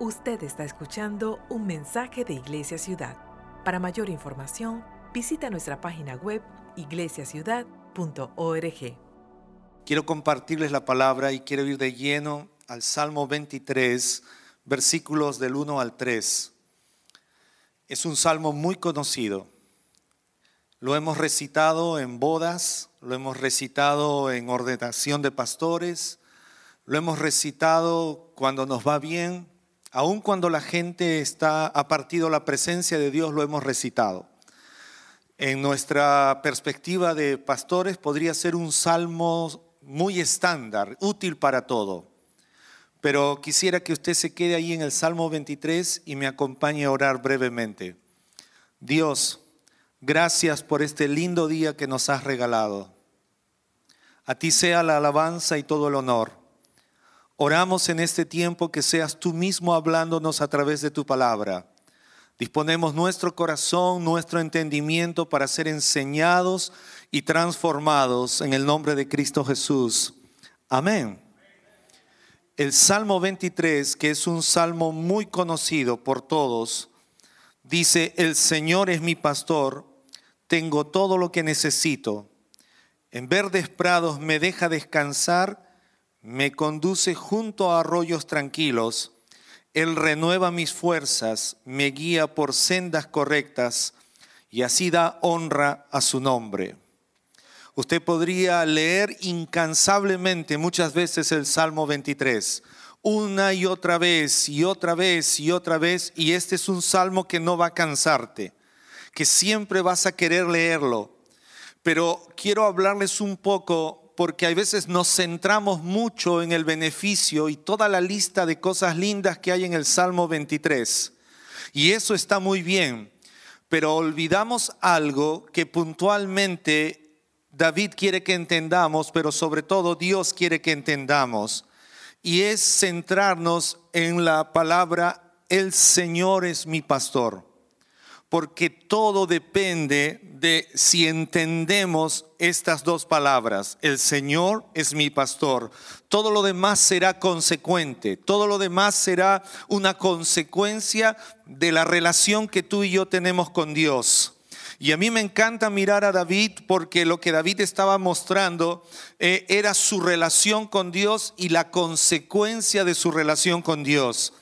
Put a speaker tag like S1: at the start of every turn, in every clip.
S1: Usted está escuchando un mensaje de Iglesia Ciudad. Para mayor información, visita nuestra página web iglesiaciudad.org.
S2: Quiero compartirles la palabra y quiero ir de lleno al Salmo 23, versículos del 1 al 3. Es un salmo muy conocido. Lo hemos recitado en bodas, lo hemos recitado en ordenación de pastores, lo hemos recitado cuando nos va bien, aun cuando la gente está ha partido la presencia de Dios, lo hemos recitado. En nuestra perspectiva de pastores podría ser un salmo muy estándar, útil para todo. Pero quisiera que usted se quede ahí en el Salmo 23 y me acompañe a orar brevemente. Dios, Gracias por este lindo día que nos has regalado. A ti sea la alabanza y todo el honor. Oramos en este tiempo que seas tú mismo hablándonos a través de tu palabra. Disponemos nuestro corazón, nuestro entendimiento para ser enseñados y transformados en el nombre de Cristo Jesús. Amén. El Salmo 23, que es un salmo muy conocido por todos, dice, el Señor es mi pastor tengo todo lo que necesito. En verdes prados me deja descansar, me conduce junto a arroyos tranquilos. Él renueva mis fuerzas, me guía por sendas correctas y así da honra a su nombre. Usted podría leer incansablemente muchas veces el Salmo 23, una y otra vez y otra vez y otra vez, y este es un salmo que no va a cansarte que siempre vas a querer leerlo. Pero quiero hablarles un poco porque a veces nos centramos mucho en el beneficio y toda la lista de cosas lindas que hay en el Salmo 23. Y eso está muy bien, pero olvidamos algo que puntualmente David quiere que entendamos, pero sobre todo Dios quiere que entendamos. Y es centrarnos en la palabra, el Señor es mi pastor porque todo depende de si entendemos estas dos palabras. El Señor es mi pastor. Todo lo demás será consecuente. Todo lo demás será una consecuencia de la relación que tú y yo tenemos con Dios. Y a mí me encanta mirar a David porque lo que David estaba mostrando eh, era su relación con Dios y la consecuencia de su relación con Dios.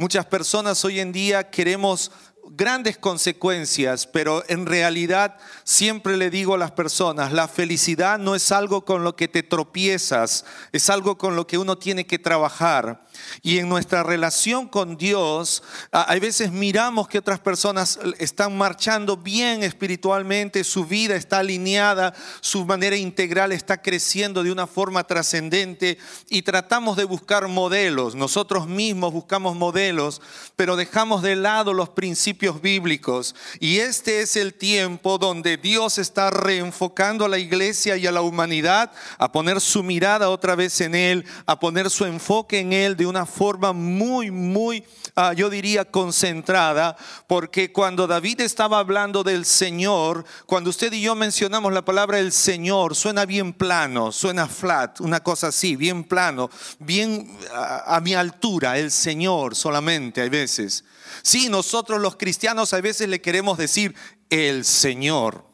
S2: Muchas personas hoy en día queremos grandes consecuencias, pero en realidad siempre le digo a las personas, la felicidad no es algo con lo que te tropiezas, es algo con lo que uno tiene que trabajar. Y en nuestra relación con Dios, hay veces miramos que otras personas están marchando bien espiritualmente, su vida está alineada, su manera integral está creciendo de una forma trascendente y tratamos de buscar modelos. Nosotros mismos buscamos modelos, pero dejamos de lado los principios bíblicos. Y este es el tiempo donde Dios está reenfocando a la iglesia y a la humanidad a poner su mirada otra vez en Él, a poner su enfoque en Él de una forma muy, muy, ah, yo diría, concentrada, porque cuando David estaba hablando del Señor, cuando usted y yo mencionamos la palabra el Señor, suena bien plano, suena flat, una cosa así, bien plano, bien a, a mi altura, el Señor solamente hay veces. Sí, nosotros los cristianos a veces le queremos decir el Señor.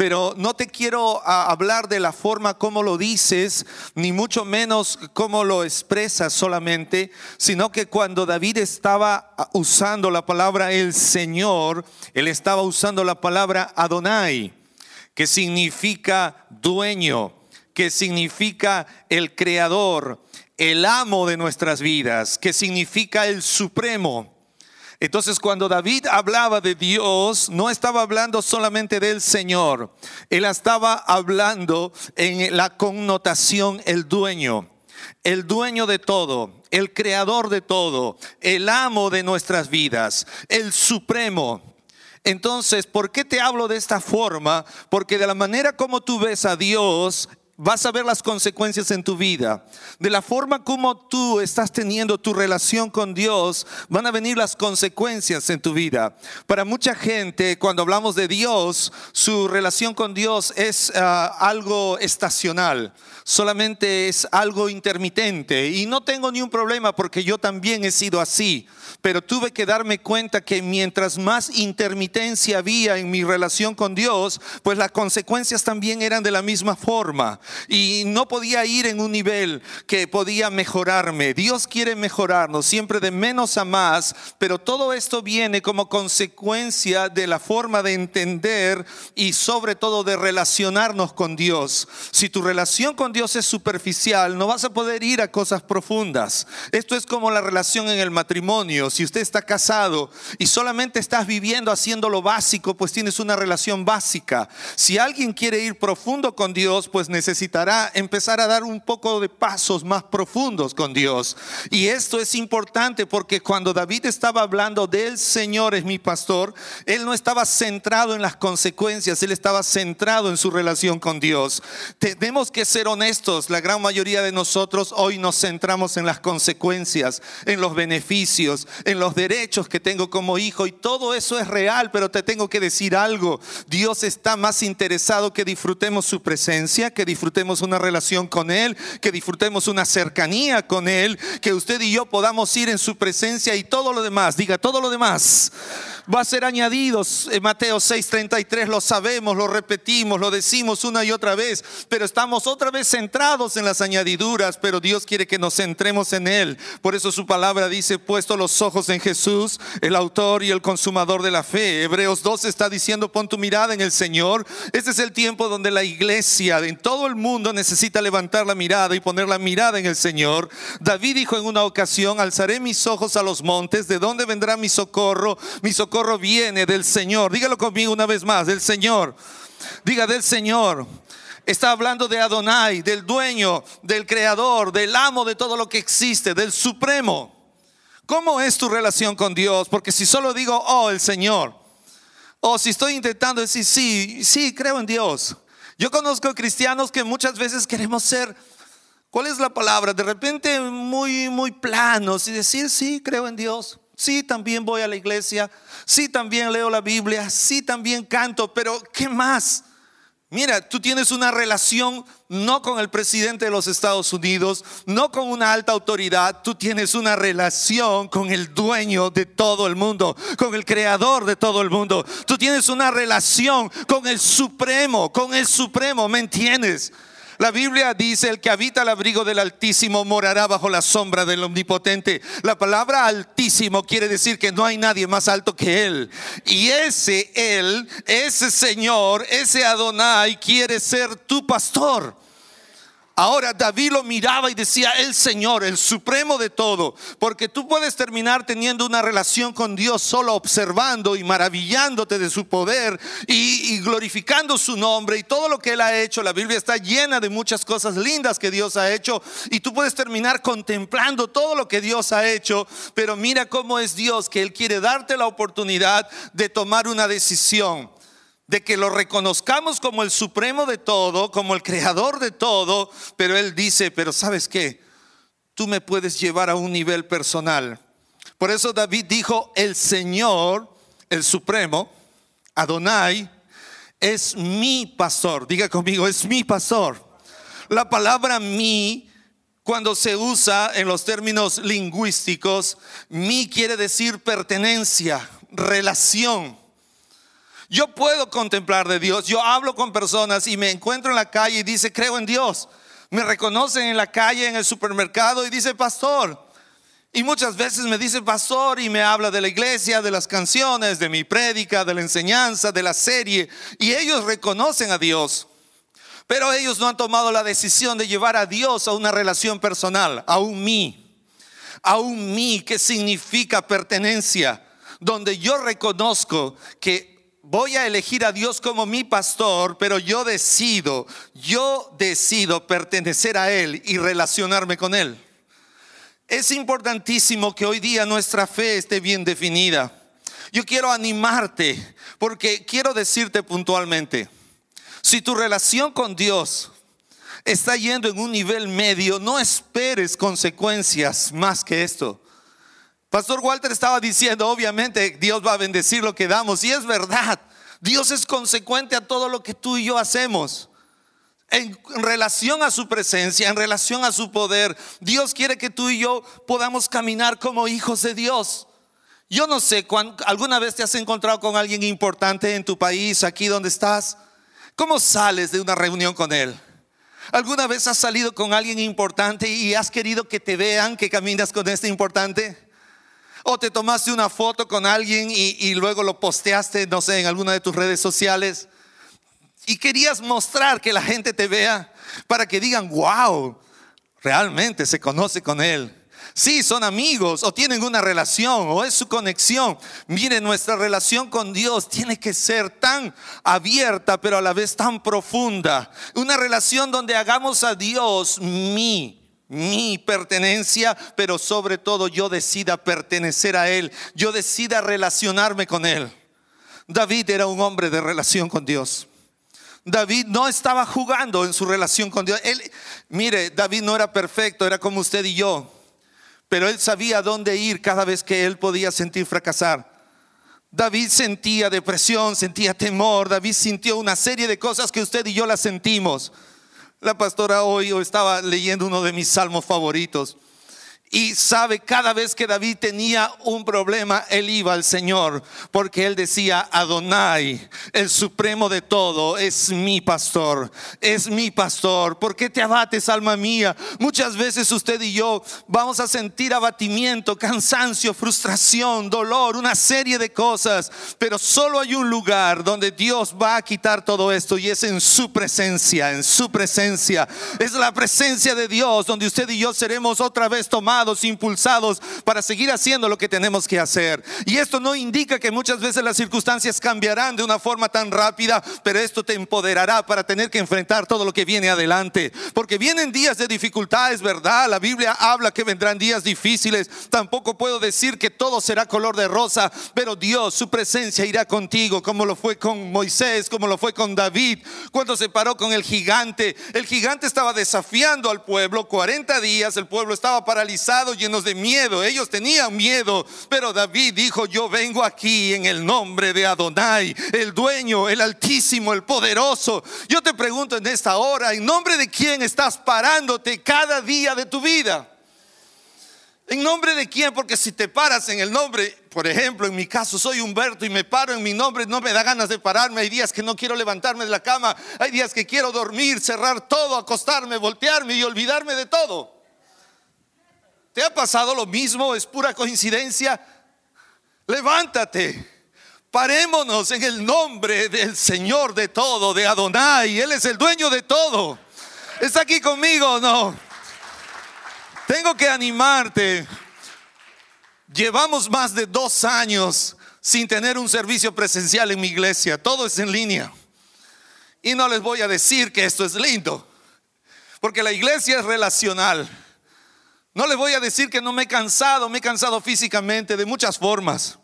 S2: Pero no te quiero ah, hablar de la forma como lo dices, ni mucho menos cómo lo expresas solamente, sino que cuando David estaba ah, usando la palabra el Señor, él estaba usando la palabra Adonai, que significa dueño, que significa el creador, el amo de nuestras vidas, que significa el supremo. Entonces cuando David hablaba de Dios, no estaba hablando solamente del Señor, él estaba hablando en la connotación el dueño, el dueño de todo, el creador de todo, el amo de nuestras vidas, el supremo. Entonces, ¿por qué te hablo de esta forma? Porque de la manera como tú ves a Dios, vas a ver las consecuencias en tu vida. De la forma como tú estás teniendo tu relación con Dios, van a venir las consecuencias en tu vida. Para mucha gente, cuando hablamos de Dios, su relación con Dios es ah, algo estacional, solamente es algo intermitente. Y no tengo ni un problema porque yo también he sido así pero tuve que darme cuenta que mientras más intermitencia había en mi relación con Dios, pues las consecuencias también eran de la misma forma. Y no podía ir en un nivel que podía mejorarme. Dios quiere mejorarnos siempre de menos a más, pero todo esto viene como consecuencia de la forma de entender y sobre todo de relacionarnos con Dios. Si tu relación con Dios es superficial, no vas a poder ir a cosas profundas. Esto es como la relación en el matrimonio si usted está casado y solamente estás viviendo haciendo lo básico, pues tienes una relación básica. Si alguien quiere ir profundo con Dios, pues necesitará empezar a dar un poco de pasos más profundos con Dios. Y esto es importante porque cuando David estaba hablando del Señor es mi pastor, él no estaba centrado en las consecuencias, él estaba centrado en su relación con Dios. Tenemos que ser honestos, la gran mayoría de nosotros hoy nos centramos en las consecuencias, en los beneficios, en los derechos que tengo como hijo y todo eso es real, pero te tengo que decir algo. Dios está más interesado que disfrutemos su presencia, que disfrutemos una relación con Él, que disfrutemos una cercanía con Él, que usted y yo podamos ir en su presencia y todo lo demás, diga todo lo demás va a ser añadidos. En Mateo 6:33 lo sabemos, lo repetimos, lo decimos una y otra vez, pero estamos otra vez centrados en las añadiduras, pero Dios quiere que nos centremos en Él. Por eso su palabra dice, puesto los ojos en Jesús, el autor y el consumador de la fe. Hebreos 2 está diciendo, pon tu mirada en el Señor. Este es el tiempo donde la iglesia en todo el mundo necesita levantar la mirada y poner la mirada en el Señor. David dijo en una ocasión, alzaré mis ojos a los montes, ¿de dónde vendrá mi socorro? Mi socorro viene del Señor. Dígalo conmigo una vez más, del Señor. Diga del Señor. Está hablando de Adonai, del dueño, del creador, del amo de todo lo que existe, del supremo. ¿Cómo es tu relación con Dios? Porque si solo digo, oh, el Señor, o si estoy intentando decir, sí, sí, creo en Dios. Yo conozco cristianos que muchas veces queremos ser, ¿cuál es la palabra? De repente muy, muy planos y decir, sí, creo en Dios. Sí, también voy a la iglesia. Sí, también leo la Biblia. Sí, también canto. Pero, ¿qué más? Mira, tú tienes una relación no con el presidente de los Estados Unidos, no con una alta autoridad, tú tienes una relación con el dueño de todo el mundo, con el creador de todo el mundo. Tú tienes una relación con el supremo, con el supremo, ¿me entiendes? La Biblia dice, el que habita el abrigo del Altísimo morará bajo la sombra del Omnipotente. La palabra Altísimo quiere decir que no hay nadie más alto que Él. Y ese Él, ese Señor, ese Adonai quiere ser tu pastor. Ahora David lo miraba y decía, el Señor, el supremo de todo, porque tú puedes terminar teniendo una relación con Dios solo observando y maravillándote de su poder y, glorificando su nombre y todo lo que Él ha hecho. La Biblia está llena de muchas cosas lindas que Dios ha hecho y tú puedes terminar contemplando todo lo que Dios ha hecho, pero mira cómo es Dios, que Él quiere darte la oportunidad de tomar una decisión de que lo reconozcamos como el supremo de todo, como el creador de todo, pero Él dice, pero sabes qué, tú me puedes llevar a un nivel personal. Por eso David dijo, el Señor, el supremo, Adonai, es mi pastor. Diga conmigo, es mi pastor. La palabra mi cuando se usa en los términos lingüísticos, mi quiere decir pertenencia, relación. Yo puedo contemplar de Dios. Yo hablo con personas y me encuentro en la calle y dice, creo en Dios. Me reconocen en la calle, en el supermercado y dice, pastor. Y muchas veces me dice pastor y me habla de la iglesia, de las canciones, de mi prédica, de la enseñanza, de la serie. Y ellos reconocen a Dios. Pero ellos no han tomado la decisión de llevar a Dios a una relación personal, a un mí. A un mí que significa pertenencia, donde yo reconozco que voy a elegir a Dios como mi pastor, pero yo decido, yo decido pertenecer a Él y relacionarme con Él. Es importantísimo que hoy día nuestra fe esté bien definida. Yo quiero animarte porque quiero decirte puntualmente, si tu relación con Dios está yendo en un nivel medio, no esperes consecuencias más que esto. Pastor Walter estaba diciendo, obviamente Dios va a bendecir lo que damos, y es verdad, Dios es consecuente a todo lo que tú y yo hacemos. En, relación a su presencia, en relación a su poder, Dios quiere que tú y yo podamos caminar como hijos de Dios. Yo no sé, ¿alguna vez te has encontrado con alguien importante en tu país, aquí donde estás? ¿Cómo sales de una reunión con él? ¿Alguna vez has salido con alguien importante y has querido que te vean que caminas con este importante? O te tomaste una foto con alguien y, luego lo posteaste, no sé, en alguna de tus redes sociales. Y querías mostrar que la gente te vea para que digan, wow, realmente se conoce con él. Sí, son amigos o tienen una relación o es su conexión. Mire, nuestra relación con Dios tiene que ser tan abierta, pero a la vez tan profunda. Una relación donde hagamos a Dios mi mi pertenencia, pero sobre todo yo decida pertenecer a Él, yo decida relacionarme con Él. David era un hombre de relación con Dios. David no estaba jugando en su relación con Dios. Él, mire, David no era perfecto, era como usted y yo, pero él sabía dónde ir cada vez que él podía sentir fracasar. David sentía depresión, sentía temor, David sintió una serie de cosas que usted y yo las sentimos. La pastora hoy estaba leyendo uno de mis salmos favoritos. Y sabe, cada vez que David tenía un problema, él iba al Señor, porque él decía, Adonai, el supremo de todo, es mi pastor, es mi pastor. ¿Por qué te abates, alma mía? Muchas veces usted y yo vamos a sentir abatimiento, cansancio, frustración, dolor, una serie de cosas, pero solo hay un lugar donde Dios va a quitar todo esto y es en su presencia, en su presencia. Es la presencia de Dios donde usted y yo seremos otra vez tomados impulsados para seguir haciendo lo que tenemos que hacer. Y esto no indica que muchas veces las circunstancias cambiarán de una forma tan rápida, pero esto te empoderará para tener que enfrentar todo lo que viene adelante. Porque vienen días de dificultades, ¿verdad? La Biblia habla que vendrán días difíciles. Tampoco puedo decir que todo será color de rosa, pero Dios, su presencia irá contigo, como lo fue con Moisés, como lo fue con David, cuando se paró con el gigante. El gigante estaba desafiando al pueblo 40 días, el pueblo estaba paralizado llenos de miedo. Ellos tenían miedo, pero David dijo, yo vengo aquí en el nombre de Adonai, el dueño, el altísimo, el poderoso. Yo te pregunto en esta hora, ¿en nombre de quién estás parándote cada día de tu vida? ¿En nombre de quién? Porque si te paras en el nombre, por ejemplo, en mi caso soy Humberto y me paro en mi nombre, no me da ganas de pararme. Hay días que no quiero levantarme de la cama, hay días que quiero dormir, cerrar todo, acostarme, voltearme y olvidarme de todo. ¿Te ha pasado lo mismo? ¿Es pura coincidencia? Levántate. Parémonos en el nombre del Señor de todo, de Adonai. Él es el dueño de todo. ¿Está aquí conmigo no? Tengo que animarte. Llevamos más de dos años sin tener un servicio presencial en mi iglesia. Todo es en línea. Y no les voy a decir que esto es lindo. Porque la iglesia es relacional. No les voy a decir que no me he cansado, me he cansado físicamente de muchas formas.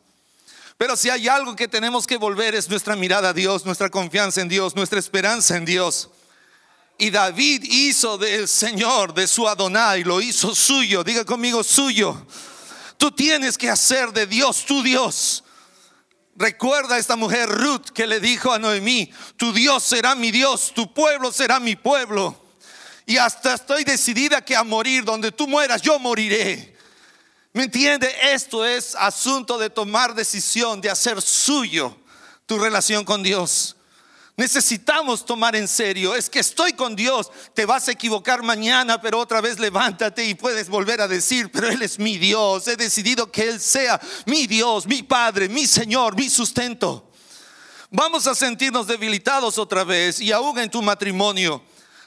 S2: Pero si hay algo que tenemos que volver es nuestra mirada a Dios, nuestra confianza en Dios, nuestra esperanza en Dios. Y David hizo del Señor, de su Adonai, lo hizo suyo. Diga conmigo suyo. Tú tienes que hacer de Dios tu Dios. Recuerda a esta mujer Ruth que le dijo a Noemí, tu Dios será mi Dios, tu pueblo será mi pueblo y hasta estoy decidida que a morir, donde tú mueras, yo moriré. ¿Me entiende? Esto es asunto de tomar decisión, de hacer suyo tu relación con Dios. Necesitamos tomar en serio, es que estoy con Dios, te vas a equivocar mañana, pero otra vez levántate y puedes volver a decir, pero Él es mi Dios, he decidido que Él sea mi Dios, mi Padre, mi Señor, mi sustento. Vamos a sentirnos debilitados otra vez y aún en tu matrimonio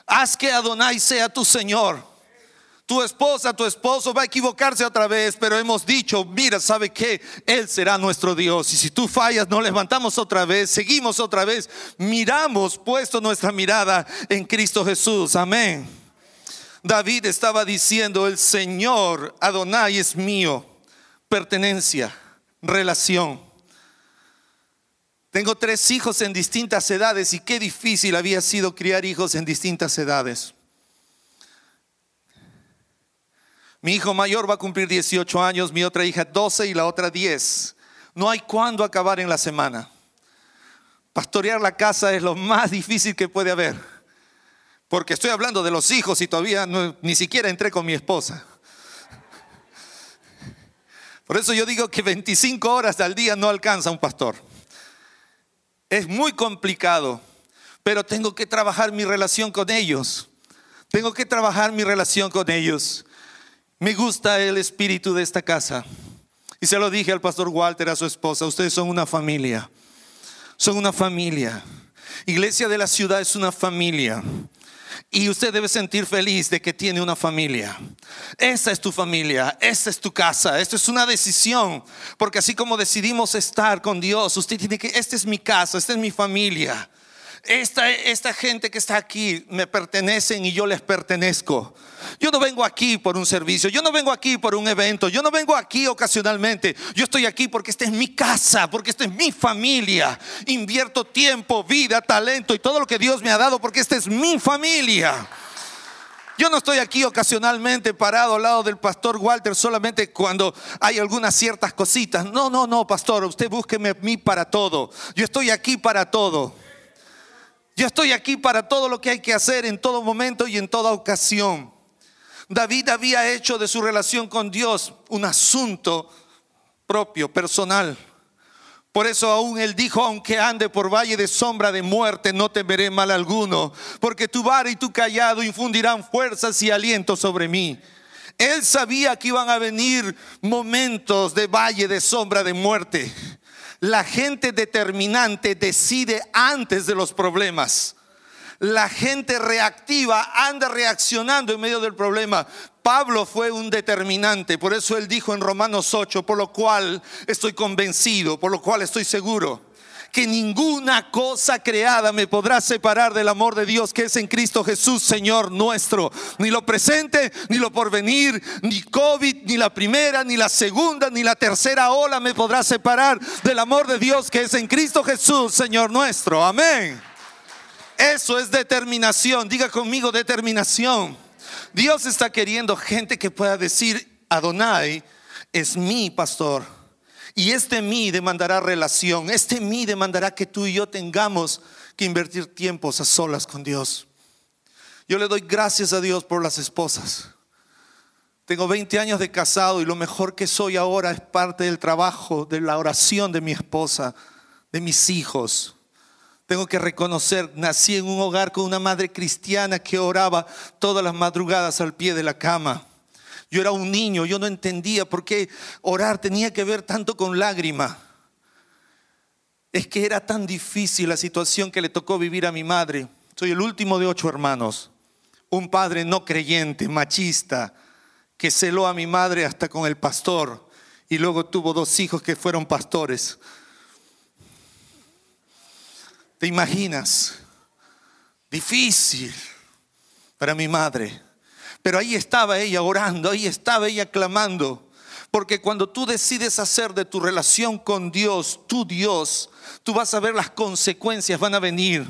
S2: Haz que Adonai sea tu Señor. Tu esposa, tu esposo va a equivocarse otra vez, pero hemos dicho, mira, ¿sabe qué? Él será nuestro Dios. Y si tú fallas, nos levantamos otra vez, seguimos otra vez, miramos puesto nuestra mirada en Cristo Jesús. Amén. David estaba diciendo, el Señor Adonai es mío, pertenencia, relación. Tengo tres hijos en distintas edades y qué difícil había sido criar hijos en distintas edades. Mi hijo mayor va a cumplir 18 años, mi otra hija 12 y la otra 10. No hay cuándo acabar en la semana. Pastorear la casa es lo más difícil que puede haber. Porque estoy hablando de los hijos y todavía ni siquiera entré con mi esposa. Por eso yo digo que 25 horas al día no alcanza un pastor. Es muy complicado, pero tengo que trabajar mi relación con ellos. Tengo que trabajar mi relación con ellos. Me gusta el espíritu de esta casa. Y se lo dije al pastor Walter, a su esposa, ustedes son una familia. Son una familia. Iglesia de la ciudad es una familia. Y usted debe sentir feliz de que tiene una familia. Esa es tu familia, esa es tu casa, esto es una decisión. Porque así como decidimos estar con Dios, usted tiene que, esta es mi casa, esta es mi familia. Esta, esta gente que está aquí me pertenecen y yo les pertenezco. Yo no vengo aquí por un servicio, yo no vengo aquí por un evento, yo no vengo aquí ocasionalmente. Yo estoy aquí porque esta es mi casa, porque esta es mi familia. Invierto tiempo, vida, talento y todo lo que Dios me ha dado porque esta es mi familia. Yo no estoy aquí ocasionalmente parado al lado del pastor Walter solamente cuando hay algunas ciertas cositas. No, no, no, pastor, usted búsqueme a mí para todo. Yo estoy aquí para todo. Yo estoy aquí para todo lo que hay que hacer en todo momento y en toda ocasión. David había hecho de su relación con Dios un asunto propio, personal. Por eso aún él dijo, aunque ande por valle de sombra de muerte, no temeré mal alguno, porque tu vara y tu callado infundirán fuerzas y aliento sobre mí. Él sabía que iban a venir momentos de valle de sombra de muerte. La gente determinante decide antes de los problemas. La gente reactiva anda reaccionando en medio del problema. Pablo fue un determinante, por eso él dijo en Romanos 8, por lo cual estoy convencido, por lo cual estoy seguro que ninguna cosa creada me podrá separar del amor de Dios que es en Cristo Jesús, Señor nuestro. Ni lo presente, ni lo porvenir, ni COVID, ni la primera, ni la segunda, ni la tercera ola me podrá separar del amor de Dios que es en Cristo Jesús, Señor nuestro. Amén. Eso es determinación. Diga conmigo determinación. Dios está queriendo gente que pueda decir, Adonai es mi pastor y este mí demandará relación, este mí demandará que tú y yo tengamos que invertir tiempos a solas con Dios. Yo le doy gracias a Dios por las esposas. Tengo 20 años de casado y lo mejor que soy ahora es parte del trabajo, de la oración de mi esposa, de mis hijos. Tengo que reconocer, nací en un hogar con una madre cristiana que oraba todas las madrugadas al pie de la cama. Yo era un niño, yo no entendía por qué orar tenía que ver tanto con lágrima. Es que era tan difícil la situación que le tocó vivir a mi madre. Soy el último de ocho hermanos. Un padre no creyente, machista, que celó a mi madre hasta con el pastor y luego tuvo dos hijos que fueron pastores. ¿Te imaginas? Difícil para mi madre. Pero ahí estaba ella orando, ahí estaba ella clamando. Porque cuando tú decides hacer de tu relación con Dios, tu Dios, tú vas a ver las consecuencias van a venir.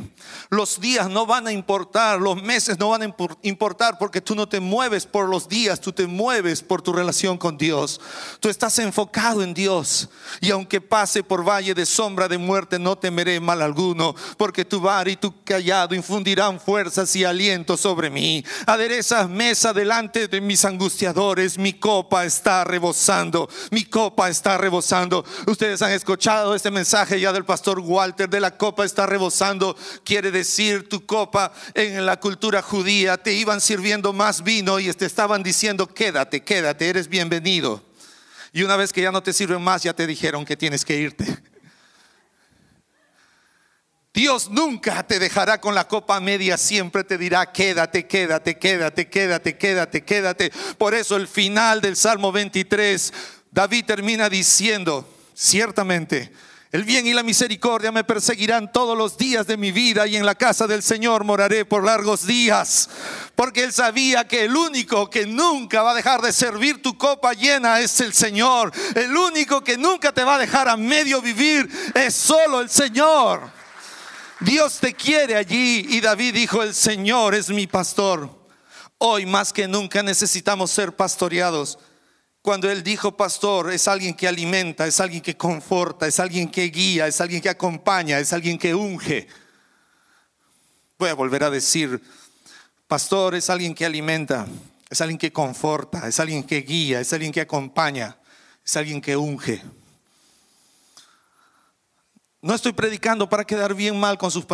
S2: Los días no van a importar, los meses no van a importar porque tú no te mueves por los días, tú te mueves por tu relación con Dios. Tú estás enfocado en Dios. Y aunque pase por valle de sombra de muerte, no temeré mal alguno, porque tu bar y tu callado infundirán fuerzas y aliento sobre mí. Aderezas mesa delante de mis angustiadores, mi copa está rebosando, mi copa está rebosando. Ustedes han escuchado este mensaje ya del pastor Walter de la copa está rebosando, quiere decir tu copa en la cultura judía, te iban sirviendo más vino y te estaban diciendo, quédate, quédate, eres bienvenido. Y una vez que ya no te sirven más, ya te dijeron que tienes que irte. Dios nunca te dejará con la copa media, siempre te dirá, quédate, quédate, quédate, quédate, quédate, quédate. Por eso el final del Salmo 23, David termina diciendo, ciertamente, el bien y la misericordia me perseguirán todos los días de mi vida y en la casa del Señor moraré por largos días. Porque él sabía que el único que nunca va a dejar de servir tu copa llena es el Señor. El único que nunca te va a dejar a medio vivir es solo el Señor. Dios te quiere allí y David dijo, el Señor es mi pastor. Hoy más que nunca necesitamos ser pastoreados. Cuando Él dijo pastor, es alguien que alimenta, es alguien que conforta, es alguien que guía, es alguien que acompaña, es alguien que unge. Voy a volver a decir, pastor es alguien que alimenta, es alguien que conforta, es alguien que guía, es alguien que acompaña, es alguien que unge. No estoy predicando para quedar bien, mal con sus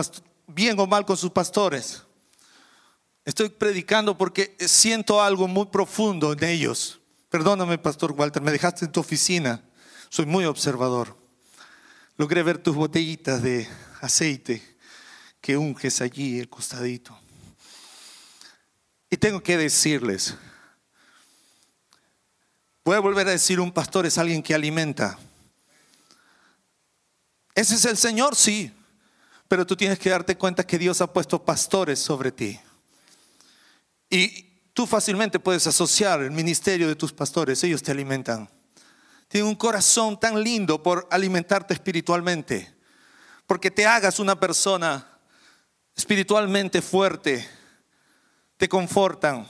S2: bien o mal con sus pastores. Estoy predicando porque siento algo muy profundo en ellos. Perdóname, Pastor Walter, me dejaste en tu oficina. Soy muy observador. Logré ver tus botellitas de aceite que unges allí el costadito. Y tengo que decirles, voy a volver a decir, un pastor es alguien que alimenta. Ese es el Señor, sí. Pero tú tienes que darte cuenta que Dios ha puesto pastores sobre ti. Y tú fácilmente puedes asociar el ministerio de tus pastores, ellos te alimentan. Tienen un corazón tan lindo por alimentarte espiritualmente, porque te hagas una persona espiritualmente fuerte, te confortan,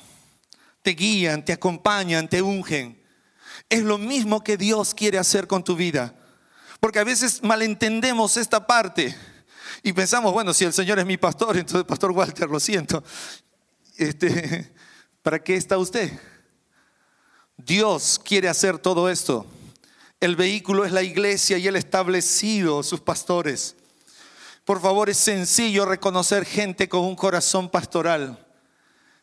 S2: te guían, te acompañan, te ungen. Es lo mismo que Dios quiere hacer con tu vida. Porque a veces malentendemos esta parte y pensamos, bueno, si el Señor es mi pastor, entonces Pastor Walter, lo siento. Este, ¿Para qué está usted? Dios quiere hacer todo esto. El vehículo es la iglesia y ha establecido sus pastores. Por favor, es sencillo reconocer gente con un corazón pastoral.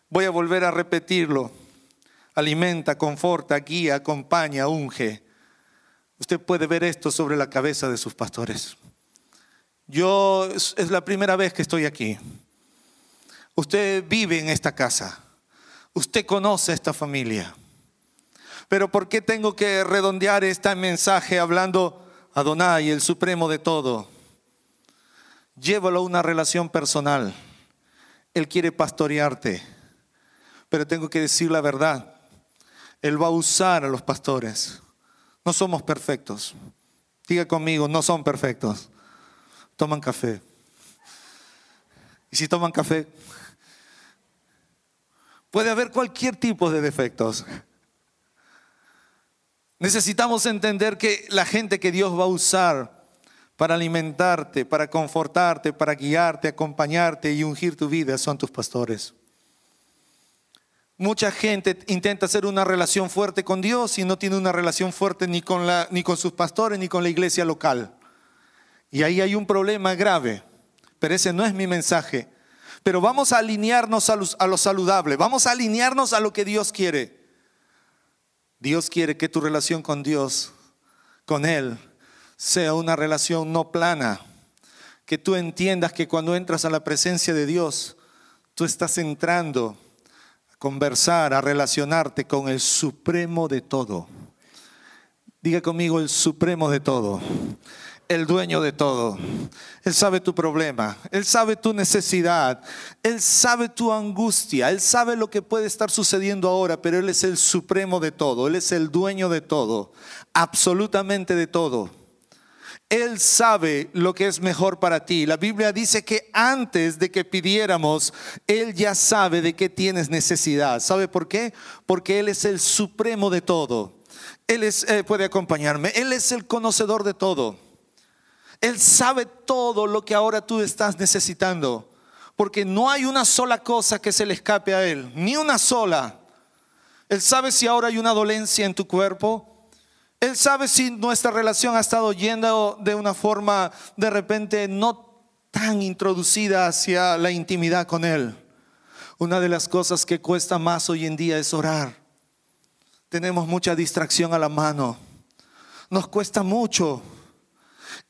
S2: Voy a volver a repetirlo. Alimenta, conforta, guía, acompaña, unge. Usted puede ver esto sobre la cabeza de sus pastores. Yo es, la primera vez que estoy aquí. Usted vive en esta casa. Usted conoce esta familia. Pero ¿por qué tengo que redondear este mensaje hablando a Donai, el supremo de todo? Llévalo a una relación personal. Él quiere pastorearte. Pero tengo que decir la verdad. Él va a usar a los pastores. No somos perfectos. Diga conmigo, no son perfectos. Toman café. Y si toman café, puede haber cualquier tipo de defectos. Necesitamos entender que la gente que Dios va a usar para alimentarte, para confortarte, para guiarte, acompañarte y ungir tu vida son tus pastores. Mucha gente intenta hacer una relación fuerte con Dios y no tiene una relación fuerte ni con, la, ni con sus pastores ni con la iglesia local. Y ahí hay un problema grave, pero ese no es mi mensaje. Pero vamos a alinearnos a, a lo saludable, vamos a alinearnos a lo que Dios quiere. Dios quiere que tu relación con Dios, con Él, sea una relación no plana. Que tú entiendas que cuando entras a la presencia de Dios, tú estás entrando conversar, a relacionarte con el supremo de todo. Diga conmigo el supremo de todo, el dueño de todo. Él sabe tu problema, Él sabe tu necesidad, Él sabe tu angustia, Él sabe lo que puede estar sucediendo ahora, pero Él es el supremo de todo, Él es el dueño de todo, absolutamente de todo. Él sabe lo que es mejor para ti. La Biblia dice que antes de que pidiéramos, Él ya sabe de qué tienes necesidad. ¿Sabe por qué? Porque Él es el supremo de todo. Él es, eh, puede acompañarme. Él es el conocedor de todo. Él sabe todo lo que ahora tú estás necesitando. Porque no hay una sola cosa que se le escape a Él. Ni una sola. Él sabe si ahora hay una dolencia en tu cuerpo. Él sabe si nuestra relación ha estado yendo de una forma de repente no tan introducida hacia la intimidad con Él. Una de las cosas que cuesta más hoy en día es orar. Tenemos mucha distracción a la mano. Nos cuesta mucho.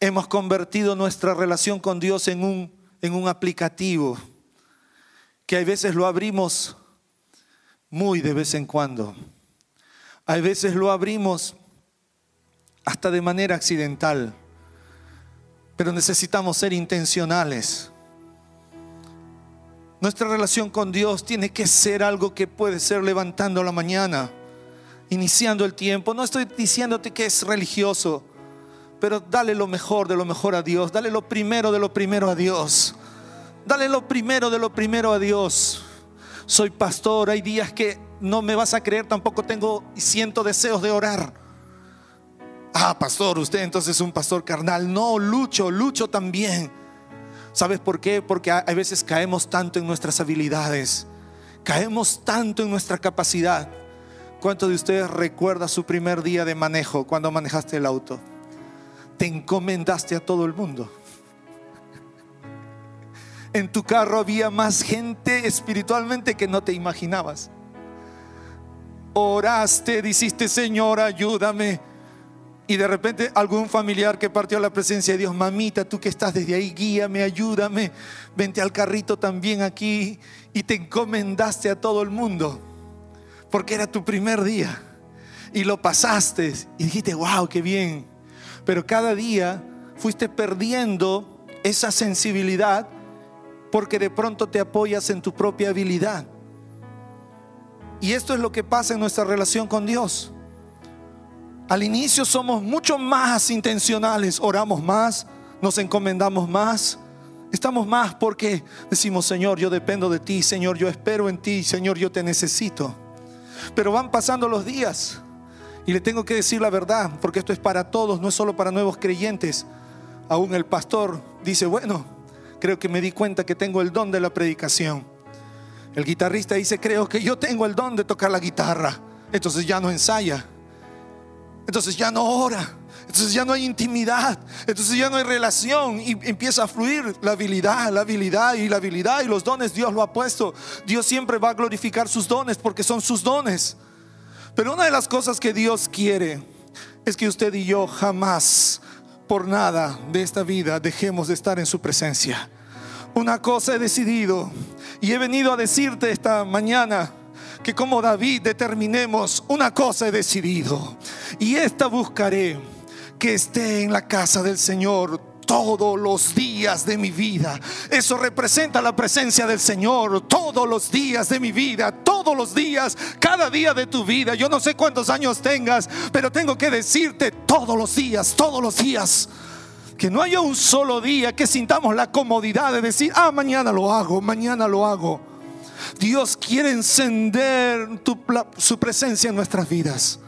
S2: Hemos convertido nuestra relación con Dios en un, en un aplicativo que a veces lo abrimos muy de vez en cuando. A veces lo abrimos hasta de manera accidental. Pero necesitamos ser intencionales. Nuestra relación con Dios tiene que ser algo que puede ser levantando la mañana, iniciando el tiempo. No estoy diciéndote que es religioso, pero dale lo mejor de lo mejor a Dios. Dale lo primero de lo primero a Dios. Dale lo primero de lo primero a Dios. soy pastor, hay días que no me vas a creer, tampoco tengo y siento deseos de orar. Ah, pastor, usted entonces es un pastor carnal. No, lucho, lucho también. ¿Sabes por qué? Porque a veces caemos tanto en nuestras habilidades, caemos tanto en nuestra capacidad. ¿Cuántos de ustedes recuerda su primer día de manejo cuando manejaste el auto? Te encomendaste a todo el mundo. En tu carro había más gente espiritualmente que no te imaginabas. Oraste, dijiste, Señor, ayúdame. Y de repente algún familiar que partió a la presencia de Dios, mamita, tú que estás desde ahí, guíame, ayúdame, vente al carrito también aquí. Y te encomendaste a todo el mundo, porque era tu primer día. Y lo pasaste y dijiste, wow, qué bien. Pero cada día fuiste perdiendo esa sensibilidad porque de pronto te apoyas en tu propia habilidad. Y esto es lo que pasa en nuestra relación con Dios. Al inicio somos mucho más intencionales, oramos más, nos encomendamos más, estamos más porque decimos, Señor, yo dependo de ti, Señor, yo espero en ti, Señor, yo te necesito. Pero van pasando los días y le tengo que decir la verdad, porque esto es para todos, no es solo para nuevos creyentes. Aún el pastor dice, bueno, creo que me di cuenta que tengo el don de la predicación. El guitarrista dice, creo que yo tengo el don de tocar la guitarra. Entonces ya no ensaya. Entonces ya no ora. Entonces ya no hay intimidad. Entonces ya no hay relación. Y empieza a fluir la habilidad, la habilidad y la habilidad. Y los dones Dios lo ha puesto. Dios siempre va a glorificar sus dones porque son sus dones. Pero una de las cosas que Dios quiere es que usted y yo jamás por nada de esta vida dejemos de estar en su presencia. Una cosa he decidido y he venido a decirte esta mañana que como David determinemos, una cosa he decidido y esta buscaré, que esté en la casa del Señor todos los días de mi vida. Eso representa la presencia del Señor todos los días de mi vida, todos los días, cada día de tu vida. Yo no sé cuántos años tengas, pero tengo que decirte todos los días, todos los días. Que no haya un solo día que sintamos la comodidad de decir, ah, mañana lo hago, mañana lo hago. Dios quiere encender su presencia en nuestras vidas.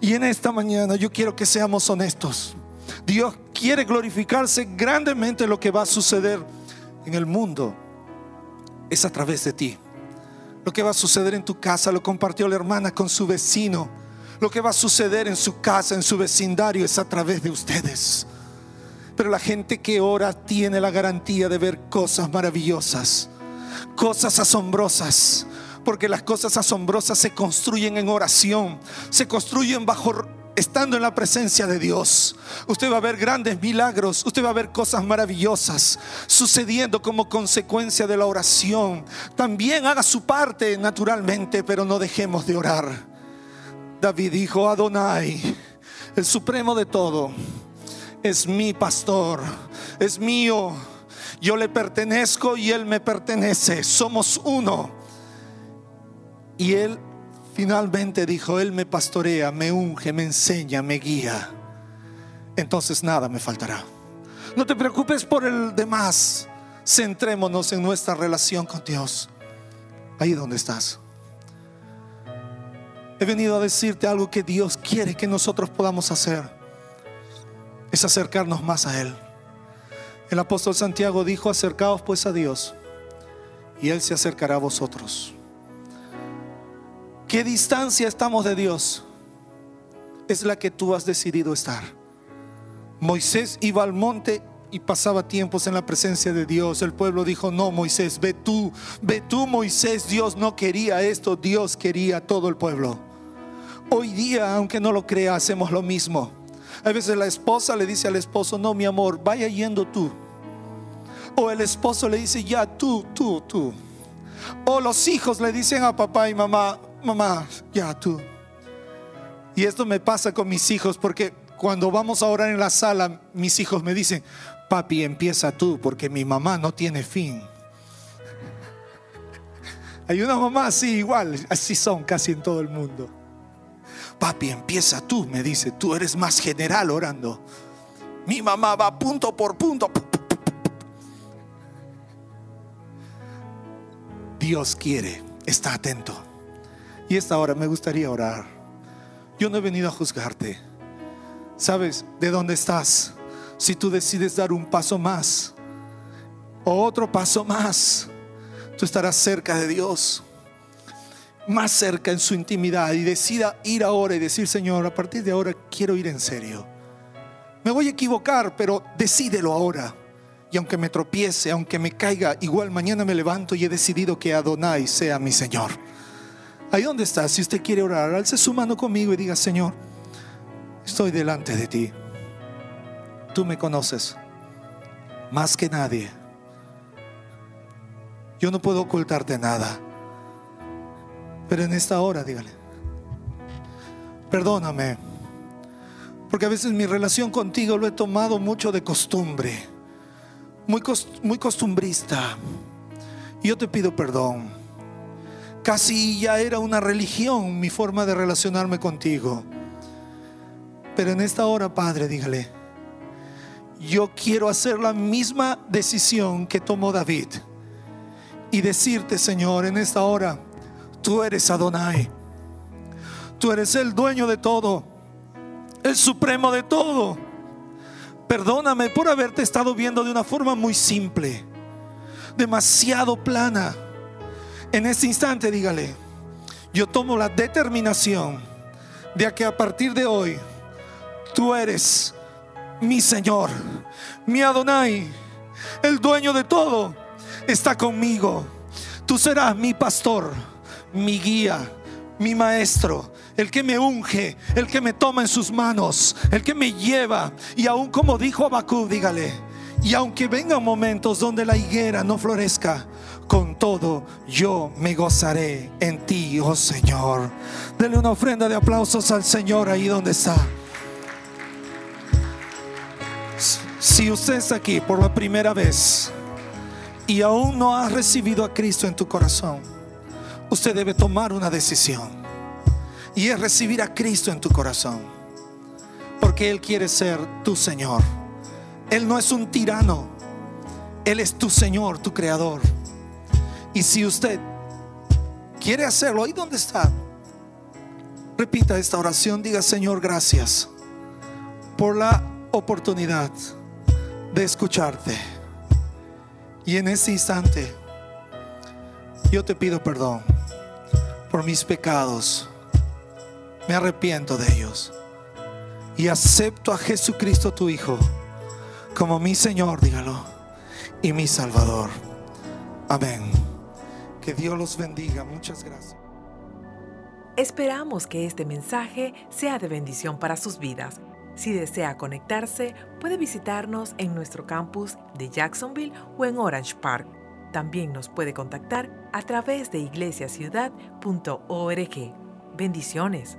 S2: Y en esta mañana yo quiero que seamos honestos. Dios quiere glorificarse grandemente lo que va a suceder en el mundo. Es a través de ti. Lo que va a suceder en tu casa lo compartió la hermana con su vecino. Lo que va a suceder en su casa, en su vecindario, es a través de ustedes. Pero la gente que ora tiene la garantía de ver cosas maravillosas, cosas asombrosas, porque las cosas asombrosas se construyen en oración, se construyen bajo estando en la presencia de Dios, usted va a ver grandes milagros, usted va a ver cosas maravillosas sucediendo como consecuencia de la oración. También haga su parte naturalmente, pero no dejemos de orar. David dijo, Adonai, el supremo de todo, es mi pastor, es mío. Yo le pertenezco y él me pertenece. Somos uno. Y él Finalmente dijo, Él me pastorea, me unge, me enseña, me guía. Entonces nada me faltará. No te preocupes por el demás. Centrémonos en nuestra relación con Dios. Ahí donde estás. He venido a decirte algo que Dios quiere que nosotros podamos hacer. Es acercarnos más a Él. El apóstol Santiago dijo, acercaos pues a Dios y Él se acercará a vosotros. ¿Qué distancia estamos de Dios? Es la que tú has decidido estar. Moisés iba al monte y pasaba tiempos en la presencia de Dios. El pueblo dijo, no, Moisés, ve tú, ve tú, Moisés. Dios no quería esto, Dios quería todo el pueblo. Hoy día, aunque no lo crea, hacemos lo mismo. A veces la esposa le dice al esposo, no, mi amor, vaya yendo tú. O el esposo le dice, ya tú, tú, tú. O los hijos le dicen a papá y mamá, mamá, ya tú. Y esto me pasa con mis hijos porque cuando vamos a orar en la sala, mis hijos me dicen, papi, empieza tú porque mi mamá no tiene fin. Hay una mamá así igual, así son casi en todo el mundo. Papi, empieza tú, me dice, tú eres más general orando. Mi mamá va punto por punto. Dios quiere está atento. Y esta hora me gustaría orar. Yo no he venido a juzgarte. ¿Sabes de dónde estás? Si tú decides dar un paso más o otro paso más, tú estarás cerca de Dios, más cerca en su intimidad y decida ir ahora y decir, Señor, a partir de ahora quiero ir en serio. Me voy a equivocar, pero decídelo ahora. Y aunque me tropiece, aunque me caiga, igual mañana me levanto y he decidido que Adonai sea mi Señor. Ahí donde está, si usted quiere orar, alce su mano conmigo y diga, Señor, estoy delante de ti. Tú me conoces más que nadie. Yo no puedo ocultarte nada. Pero en esta hora, dígale, perdóname. Porque a veces mi relación contigo lo he tomado mucho de costumbre, muy, costumbrista. Y yo te pido perdón. Casi ya era una religión mi forma de relacionarme contigo. Pero en esta hora, Padre, dígale, yo quiero hacer la misma decisión que tomó David y decirte, Señor, en esta hora, tú eres Adonai. Tú eres el dueño de todo, el supremo de todo. Perdóname por haberte estado viendo de una forma muy simple, demasiado plana. En este instante, dígale, yo tomo la determinación de que a partir de hoy tú eres mi Señor, mi Adonai, el dueño de todo, está conmigo. Tú serás mi pastor, mi guía, mi maestro, el que me unge, el que me toma en sus manos, el que me lleva. Y aún como dijo Abacú, dígale, y aunque vengan momentos donde la higuera no florezca, con todo yo me gozaré en ti, oh Señor. Dele una ofrenda de aplausos al Señor ahí donde está. Si usted está aquí por la primera vez y aún no ha recibido a Cristo en tu corazón, usted debe tomar una decisión. Y es recibir a Cristo en tu corazón. Porque Él quiere ser tu Señor. Él no es un tirano. Él es tu Señor, tu Creador. Y si usted quiere hacerlo, ahí donde está, repita esta oración. Diga, Señor, gracias por la oportunidad de escucharte. Y en este instante, yo te pido perdón por mis pecados. Me arrepiento de ellos. Y acepto a Jesucristo tu Hijo como mi Señor, dígalo, y mi Salvador. Amén. Que Dios los bendiga. Muchas gracias.
S1: Esperamos que este mensaje sea de bendición para sus vidas. Si desea conectarse, puede visitarnos en nuestro campus de Jacksonville o en Orange Park. También nos puede contactar a través de iglesiaciudad.org. Bendiciones.